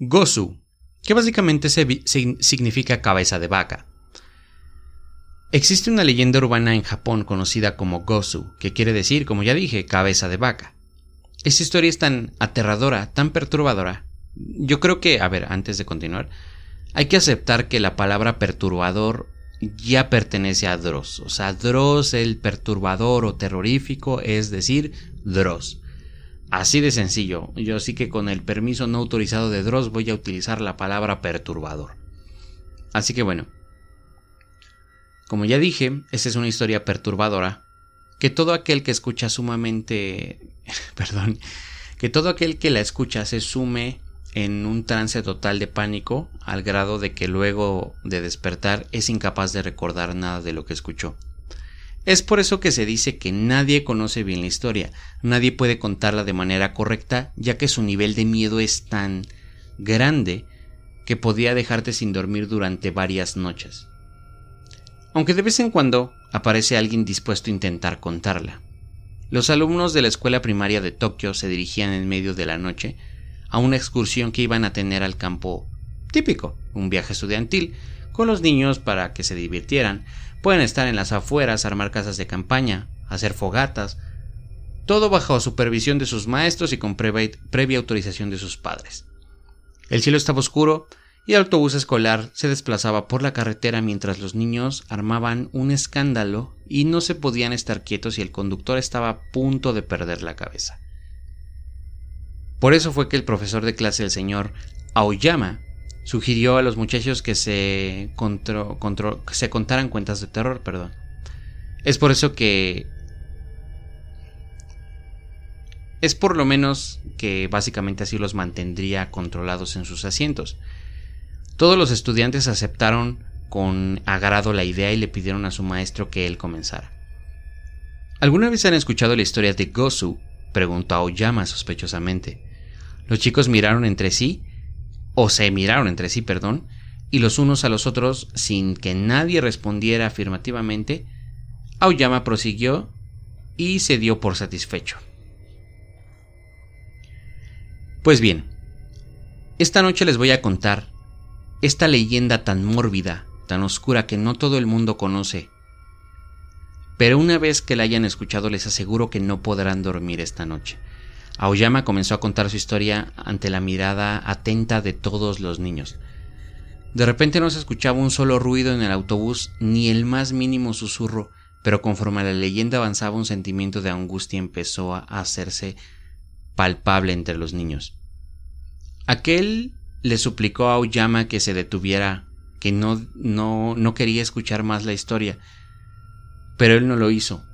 Speaker 3: Gosu, que básicamente significa cabeza de vaca. Existe una leyenda urbana en Japón conocida como Gosu, que quiere decir, como ya dije, cabeza de vaca. Esta historia es tan aterradora, tan perturbadora. Yo creo que, a ver, antes de continuar, hay que aceptar que la palabra perturbador ya pertenece a Dross. O sea, Dross, el perturbador o terrorífico, es decir, Dross. Así de sencillo. Yo sí que con el permiso no autorizado de Dross voy a utilizar la palabra perturbador. Así que bueno. Como ya dije, esta es una historia perturbadora que todo aquel que escucha sumamente... *laughs* perdón. que todo aquel que la escucha se sume en un trance total de pánico al grado de que luego de despertar es incapaz de recordar nada de lo que escuchó. Es por eso que se dice que nadie conoce bien la historia, nadie puede contarla de manera correcta, ya que su nivel de miedo es tan grande que podía dejarte sin dormir durante varias noches. Aunque de vez en cuando aparece alguien dispuesto a intentar contarla. Los alumnos de la escuela primaria de Tokio se dirigían en medio de la noche a una excursión que iban a tener al campo típico, un viaje estudiantil, con los niños para que se divirtieran. Pueden estar en las afueras, armar casas de campaña, hacer fogatas, todo bajo supervisión de sus maestros y con previa, autorización de sus padres. El cielo estaba oscuro y el autobús escolar se desplazaba por la carretera mientras los niños armaban un escándalo y no se podían estar quietos y el conductor estaba a punto de perder la cabeza. Por eso fue que el profesor de clase, el señor Aoyama, sugirió a los muchachos que se, se contaran cuentas de terror, perdón. Es por eso que... Es por lo menos que básicamente así los mantendría controlados en sus asientos. Todos los estudiantes aceptaron con agrado la idea y le pidieron a su maestro que él comenzara. ¿Alguna vez han escuchado la historia de Gosu? preguntó Aoyama sospechosamente. Los chicos miraron entre sí, o se miraron entre sí, perdón, y los unos a los otros, sin que nadie respondiera afirmativamente, Aoyama prosiguió y se dio por satisfecho. Pues bien, esta noche les voy a contar esta leyenda tan mórbida, tan oscura que no todo el mundo conoce. Pero una vez que la hayan escuchado les aseguro que no podrán dormir esta noche. Aoyama comenzó a contar su historia ante la mirada atenta de todos los niños. De repente no se escuchaba un solo ruido en el autobús, ni el más mínimo susurro, pero conforme la leyenda avanzaba un sentimiento de angustia empezó a hacerse palpable entre los niños. Aquel le suplicó a Aoyama que se detuviera, que no, no, no quería escuchar más la historia, pero él no lo hizo.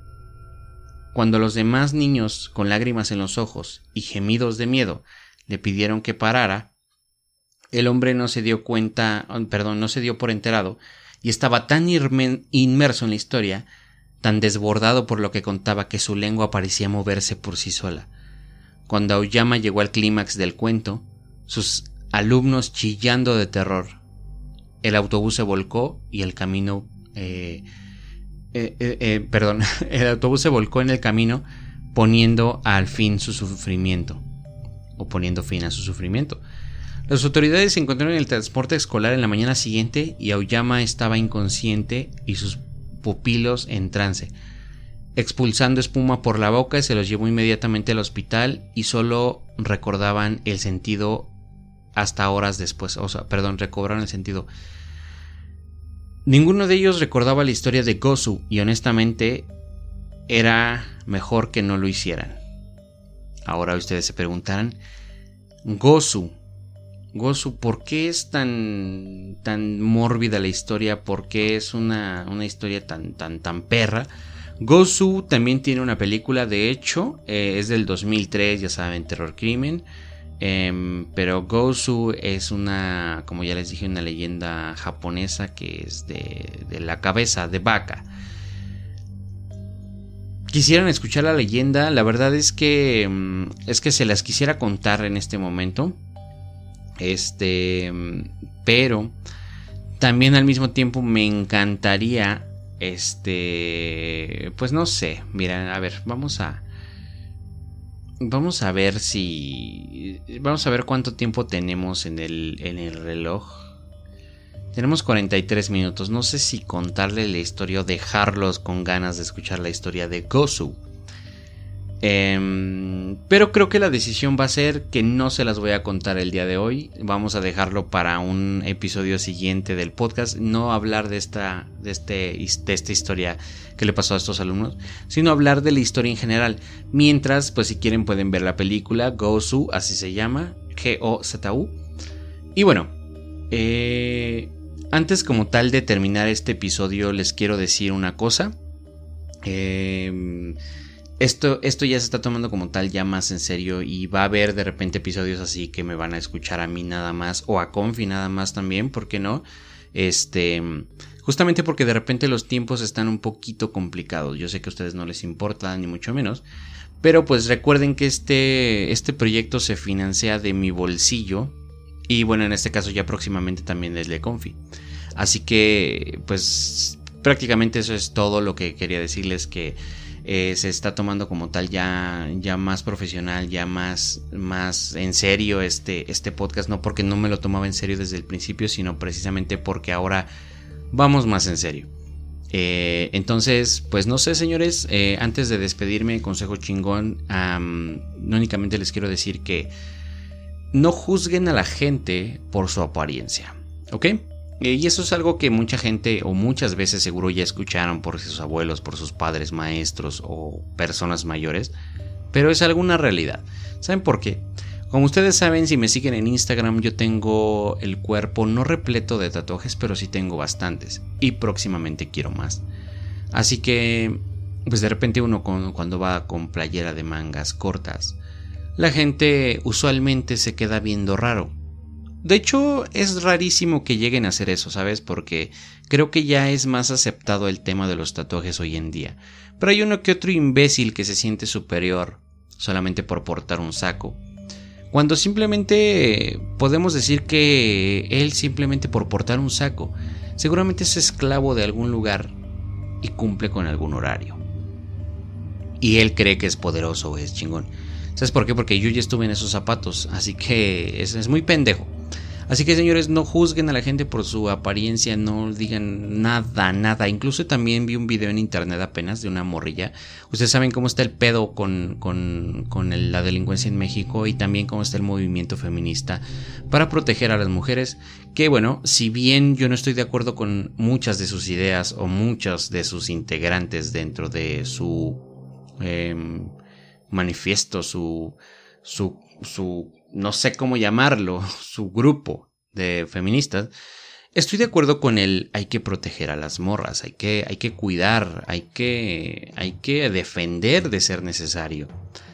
Speaker 3: Cuando los demás niños, con lágrimas en los ojos y gemidos de miedo, le pidieron que parara, el hombre no se dio cuenta, perdón, no se dio por enterado, y estaba tan inmerso en la historia, tan desbordado por lo que contaba que su lengua parecía moverse por sí sola. Cuando Aoyama llegó al clímax del cuento, sus alumnos chillando de terror, el autobús se volcó y el camino eh, eh, eh, eh, perdón, *laughs* el autobús se volcó en el camino poniendo al fin su sufrimiento o poniendo fin a su sufrimiento. Las autoridades se encontraron en el transporte escolar en la mañana siguiente y Aoyama estaba inconsciente y sus pupilos en trance. Expulsando espuma por la boca, se los llevó inmediatamente al hospital y solo recordaban el sentido hasta horas después. O sea, perdón, recobraron el sentido Ninguno de ellos recordaba la historia de Gosu y honestamente era mejor que no lo hicieran. Ahora ustedes se preguntarán, Gosu, Gosu, ¿por qué es tan, tan mórbida la historia? ¿Por qué es una, una historia tan, tan, tan perra? Gosu también tiene una película, de hecho, eh, es del 2003, ya saben, Terror Crimen. Em, pero Gosu es una, como ya les dije, una leyenda japonesa que es de, la cabeza de vaca. Quisieran escuchar la leyenda, la verdad es que em, es que se las quisiera contar en este momento. Este, em, pero también al mismo tiempo me encantaría este, pues no sé, mira, a ver, vamos a Vamos a ver si. Vamos a ver cuánto tiempo tenemos en el, en el reloj. Tenemos 43 minutos. No sé si contarle la historia o dejarlos con ganas de escuchar la historia de Gosu. Em, pero creo que la decisión va a ser que no se las voy a contar el día de hoy. Vamos a dejarlo para un episodio siguiente del podcast. No hablar de esta, de, este, de esta historia que le pasó a estos alumnos, sino hablar de la historia en general. Mientras, pues si quieren pueden ver la película Gosu, así se llama, G-O-Z-U. Y bueno, eh, antes como tal de terminar este episodio les quiero decir una cosa. Eh, esto, esto ya se está tomando como tal ya más en serio y va a haber de repente episodios así que me van a escuchar a mí nada más o a Confi nada más también, ¿por qué no? Este, justamente porque de repente los tiempos están un poquito complicados. Yo sé que a ustedes no les importa ni mucho menos, pero pues recuerden que este, este proyecto se financia de mi bolsillo y bueno, en este caso ya próximamente también desde Confi. Así que pues prácticamente eso es todo lo que quería decirles que eh, se está tomando como tal ya, ya más profesional, ya más, más en serio este, este podcast, no porque no me lo tomaba en serio desde el principio, sino precisamente porque ahora vamos más en serio. Eh, entonces, pues no sé, señores, eh, antes de despedirme, consejo chingón, únicamente les quiero decir que no juzguen a la gente por su apariencia, ¿ok? Eh, y eso es algo que mucha gente o muchas veces seguro ya escucharon por sus abuelos, por sus padres, maestros o personas mayores, pero es alguna realidad. ¿Saben por qué? Como ustedes saben, si me siguen en Instagram, yo tengo el cuerpo no repleto de tatuajes, pero sí tengo bastantes. Y próximamente quiero más. Así que, pues de repente uno cuando va con playera de mangas cortas, la gente usualmente se queda viendo raro. De hecho, es rarísimo que lleguen a hacer eso, ¿sabes? Porque creo que ya es más aceptado el tema de los tatuajes hoy en día. Pero hay uno que otro imbécil que se siente superior solamente por portar un saco. Cuando simplemente podemos decir que él simplemente por portar un saco, seguramente es esclavo de algún lugar y cumple con algún horario. Y él cree que es poderoso es chingón. ¿Sabes por qué? Porque yo ya estuve en esos zapatos, así que es, es muy pendejo. Así que señores, no juzguen a la gente por su apariencia, no digan nada, nada. Incluso también vi un video en internet apenas de una morrilla. Ustedes saben cómo está el pedo con, con, con la delincuencia en México y también cómo está el movimiento feminista para proteger a las mujeres. Que bueno, si bien yo no estoy de acuerdo con muchas de sus ideas o muchos de sus integrantes dentro de su em, manifiesto, su, su, su no sé cómo llamarlo, *laughs* su grupo de feministas, estoy de acuerdo con él, hay que proteger a las morras, hay que, hay que cuidar, hay que, hay que defender de ser necesario.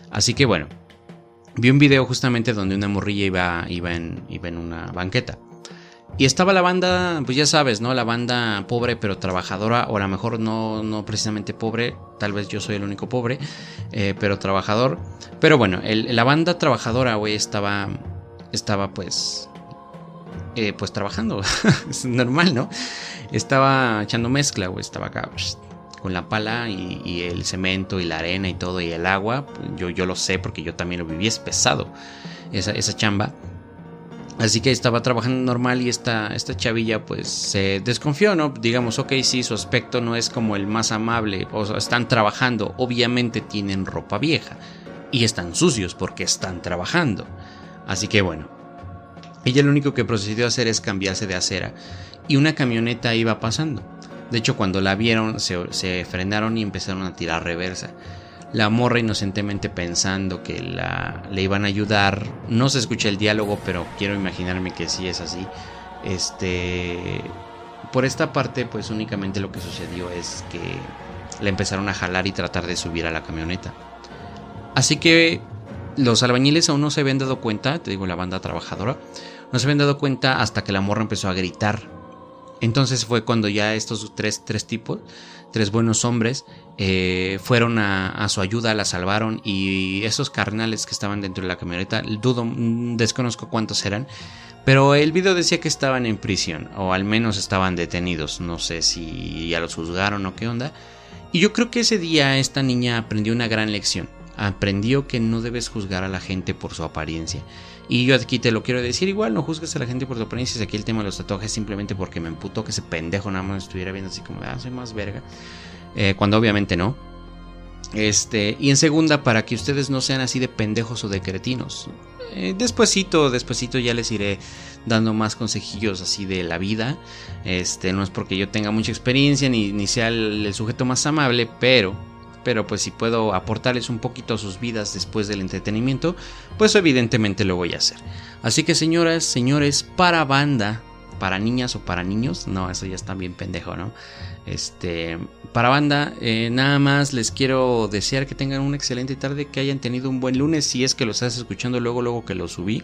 Speaker 3: Así que bueno, vi un video justamente donde una morrilla iba, iba, en, iba en una banqueta. Y estaba la banda, pues ya sabes, ¿no? La banda pobre pero trabajadora, o a lo mejor no, no precisamente pobre, tal vez yo soy el único pobre, eh, pero trabajador. Pero bueno, la banda trabajadora, güey, estaba, estaba pues, eh, pues trabajando, *laughs* es normal, ¿no? Estaba echando mezcla, güey, estaba acá con la pala y, el cemento y la arena y todo y el agua. Yo, yo lo sé porque yo también lo viví, es pesado esa, esa chamba. Así que estaba trabajando normal y esta, esta chavilla pues se desconfió, ¿no? Digamos, ok, sí, su aspecto no es como el más amable, o están trabajando, obviamente tienen ropa vieja y están sucios porque están trabajando. Así que bueno, ella lo único que procedió a hacer es cambiarse de acera y una camioneta iba pasando. De hecho, cuando la vieron se frenaron y empezaron a tirar reversa. La morra inocentemente pensando que la, le iban a ayudar. No se escucha el diálogo, pero quiero imaginarme que sí es así. Este. Por esta parte, pues únicamente lo que sucedió es que le empezaron a jalar y tratar de subir a la camioneta. Así que los albañiles aún no se habían dado cuenta, te digo la banda trabajadora, no se habían dado cuenta hasta que la morra empezó a gritar. Entonces fue cuando ya estos tres, tres tipos tres buenos hombres eh, fueron a, su ayuda, la salvaron y esos carnales que estaban dentro de la camioneta, dudo, mm, desconozco cuántos eran, pero el video decía que estaban en prisión o al menos estaban detenidos, no sé si ya los juzgaron o qué onda. Y yo creo que ese día esta niña aprendió una gran lección, aprendió que no debes juzgar a la gente por su apariencia. Y yo aquí te lo quiero decir igual, no juzgues a la gente por su apariencia. Aquí el tema de los tatuajes simplemente porque me emputó que ese pendejo nada más estuviera viendo así como, ah, soy más verga. Eh, cuando obviamente no. Este, y en segunda, para que ustedes no sean así de pendejos o de cretinos. Eh, despuésito, despuésito ya les iré dando más consejillos así de la vida. Este, no es porque yo tenga mucha experiencia ni, ni sea el sujeto más amable, pero pero pues si puedo aportarles un poquito a sus vidas después del entretenimiento, pues evidentemente lo voy a hacer. Así que señoras, señores, para banda, para niñas o para niños. No, eso ya está bien pendejo, ¿no? Este, para banda, eh, nada más les quiero desear que tengan una excelente tarde, que hayan tenido un buen lunes, si es que lo estás escuchando luego, luego que lo subí.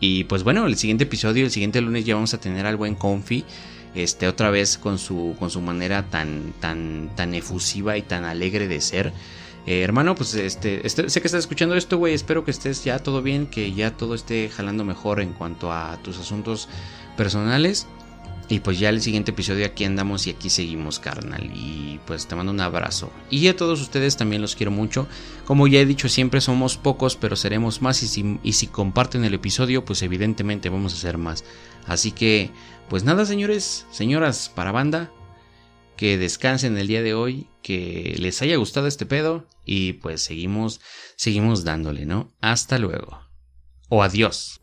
Speaker 3: Y pues bueno, el siguiente episodio, el siguiente lunes ya vamos a tener al buen Confi. Este, otra vez con su, con su manera tan, tan, tan efusiva y tan alegre de ser. Eh, hermano, pues este, este, sé que estás escuchando esto, güey. Espero que estés ya todo bien, que ya todo esté jalando mejor en cuanto a tus asuntos personales. Y pues ya el siguiente episodio aquí andamos y aquí seguimos, carnal. Y pues te mando un abrazo. Y a todos ustedes también los quiero mucho. Como ya he dicho, siempre somos pocos, pero seremos más. Y si, y si comparten el episodio, pues evidentemente vamos a ser más. Así que, pues nada, señores, señoras, para banda. Que descansen el día de hoy, que les haya gustado este pedo y pues seguimos, seguimos dándole, ¿no? Hasta luego. O adiós.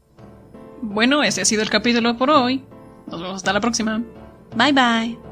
Speaker 1: Bueno, ese ha sido el capítulo por hoy. Nos vemos hasta la próxima. Bye bye.